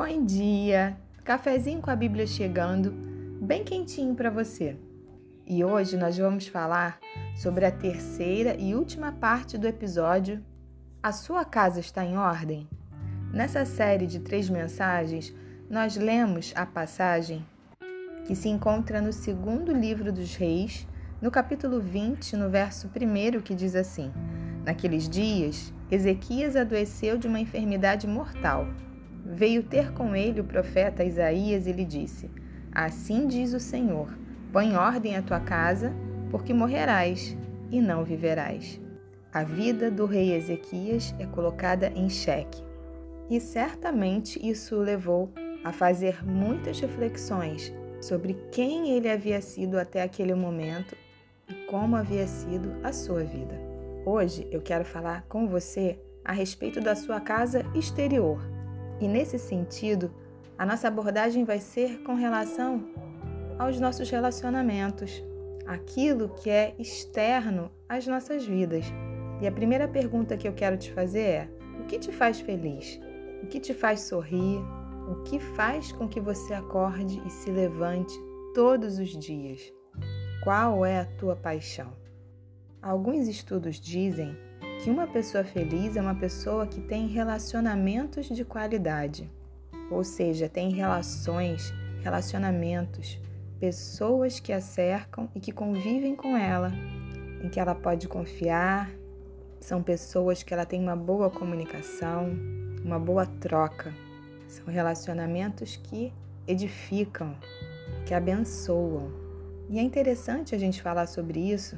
Bom dia! Cafezinho com a Bíblia chegando, bem quentinho para você. E hoje nós vamos falar sobre a terceira e última parte do episódio A sua casa está em ordem? Nessa série de três mensagens, nós lemos a passagem que se encontra no segundo livro dos Reis, no capítulo 20, no verso 1, que diz assim: Naqueles dias, Ezequias adoeceu de uma enfermidade mortal. Veio ter com ele o profeta Isaías e lhe disse: Assim diz o Senhor: Põe ordem à tua casa, porque morrerás e não viverás. A vida do rei Ezequias é colocada em xeque. E certamente isso o levou a fazer muitas reflexões sobre quem ele havia sido até aquele momento e como havia sido a sua vida. Hoje eu quero falar com você a respeito da sua casa exterior. E nesse sentido, a nossa abordagem vai ser com relação aos nossos relacionamentos, aquilo que é externo às nossas vidas. E a primeira pergunta que eu quero te fazer é: o que te faz feliz? O que te faz sorrir? O que faz com que você acorde e se levante todos os dias? Qual é a tua paixão? Alguns estudos dizem que uma pessoa feliz é uma pessoa que tem relacionamentos de qualidade, ou seja, tem relações, relacionamentos, pessoas que a cercam e que convivem com ela, em que ela pode confiar, são pessoas que ela tem uma boa comunicação, uma boa troca. São relacionamentos que edificam, que abençoam. E é interessante a gente falar sobre isso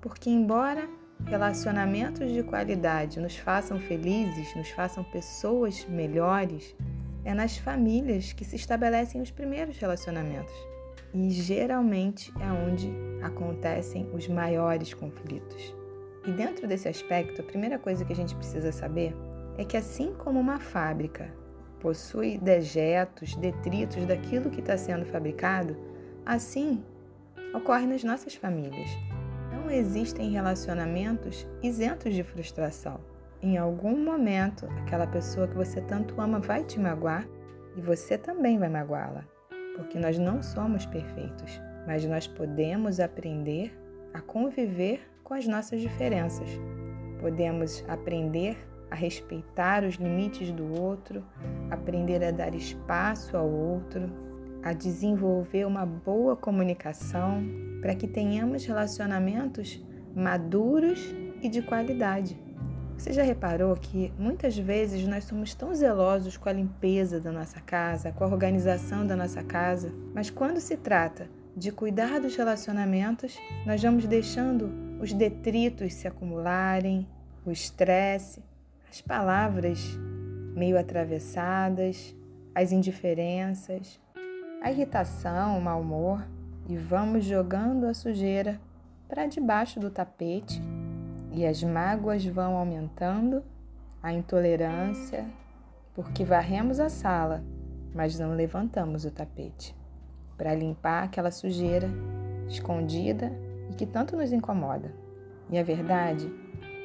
porque, embora relacionamentos de qualidade nos façam felizes, nos façam pessoas melhores, é nas famílias que se estabelecem os primeiros relacionamentos. E geralmente é onde acontecem os maiores conflitos. E dentro desse aspecto, a primeira coisa que a gente precisa saber é que, assim como uma fábrica possui dejetos, detritos daquilo que está sendo fabricado, assim ocorre nas nossas famílias. Existem relacionamentos isentos de frustração. Em algum momento, aquela pessoa que você tanto ama vai te magoar e você também vai magoá-la, porque nós não somos perfeitos, mas nós podemos aprender a conviver com as nossas diferenças. Podemos aprender a respeitar os limites do outro, aprender a dar espaço ao outro, a desenvolver uma boa comunicação para que tenhamos relacionamentos maduros e de qualidade. Você já reparou que muitas vezes nós somos tão zelosos com a limpeza da nossa casa, com a organização da nossa casa, mas quando se trata de cuidar dos relacionamentos, nós vamos deixando os detritos se acumularem, o estresse, as palavras meio atravessadas, as indiferenças, a irritação, o mau humor e vamos jogando a sujeira para debaixo do tapete e as mágoas vão aumentando, a intolerância, porque varremos a sala, mas não levantamos o tapete para limpar aquela sujeira escondida e que tanto nos incomoda. E a verdade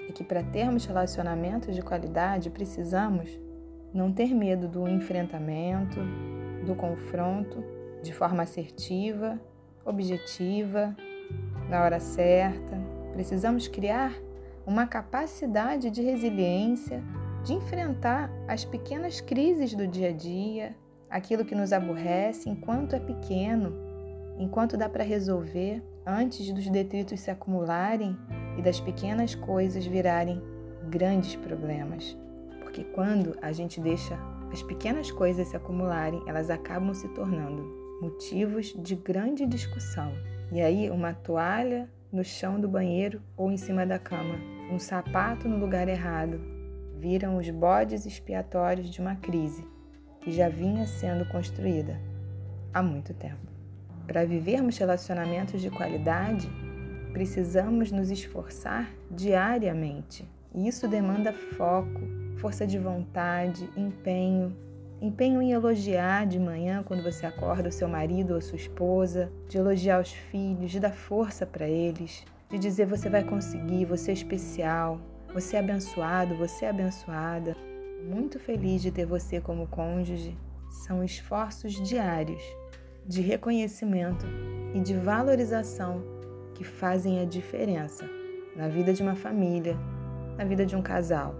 é que para termos relacionamentos de qualidade precisamos não ter medo do enfrentamento, do confronto de forma assertiva, objetiva, na hora certa. Precisamos criar uma capacidade de resiliência, de enfrentar as pequenas crises do dia a dia, aquilo que nos aborrece enquanto é pequeno, enquanto dá para resolver antes dos detritos se acumularem e das pequenas coisas virarem grandes problemas. Porque quando a gente deixa as pequenas coisas se acumularem, elas acabam se tornando motivos de grande discussão. E aí, uma toalha no chão do banheiro ou em cima da cama, um sapato no lugar errado, viram os bodes expiatórios de uma crise que já vinha sendo construída há muito tempo. Para vivermos relacionamentos de qualidade, precisamos nos esforçar diariamente. E isso demanda foco, força de vontade, empenho. Empenho em elogiar de manhã quando você acorda o seu marido ou sua esposa, de elogiar os filhos, de dar força para eles, de dizer você vai conseguir, você é especial, você é abençoado, você é abençoada. Muito feliz de ter você como cônjuge. são esforços diários de reconhecimento e de valorização que fazem a diferença na vida de uma família, na vida de um casal.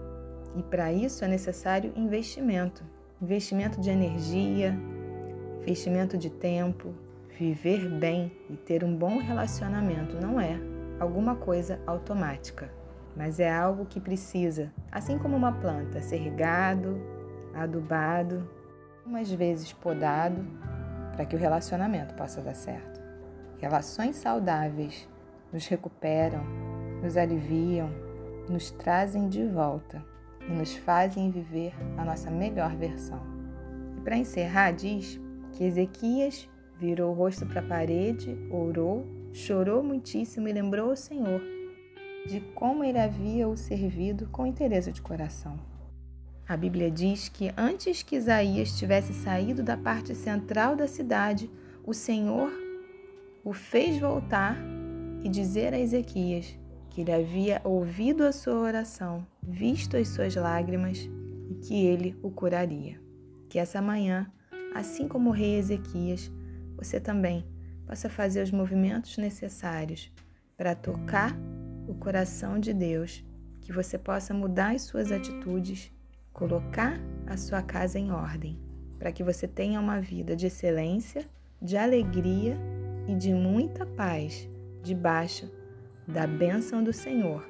E para isso é necessário investimento investimento de energia, investimento de tempo. Viver bem e ter um bom relacionamento não é alguma coisa automática, mas é algo que precisa, assim como uma planta, ser regado, adubado, umas vezes podado, para que o relacionamento possa dar certo. Relações saudáveis nos recuperam, nos aliviam, nos trazem de volta e nos fazem viver a nossa melhor versão. E para encerrar, diz que Ezequias virou o rosto para a parede, orou, chorou muitíssimo e lembrou ao Senhor de como ele havia o servido com interesse de coração. A Bíblia diz que antes que Isaías tivesse saído da parte central da cidade, o Senhor o fez voltar e dizer a Ezequias que ele havia ouvido a sua oração, visto as suas lágrimas e que ele o curaria. Que essa manhã, assim como o rei Ezequias, você também possa fazer os movimentos necessários para tocar o coração de Deus, que você possa mudar as suas atitudes, colocar a sua casa em ordem, para que você tenha uma vida de excelência, de alegria e de muita paz debaixo da bênção do Senhor.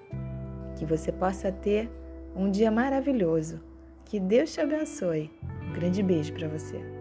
Que você possa ter um dia maravilhoso. Que Deus te abençoe. Um grande beijo para você.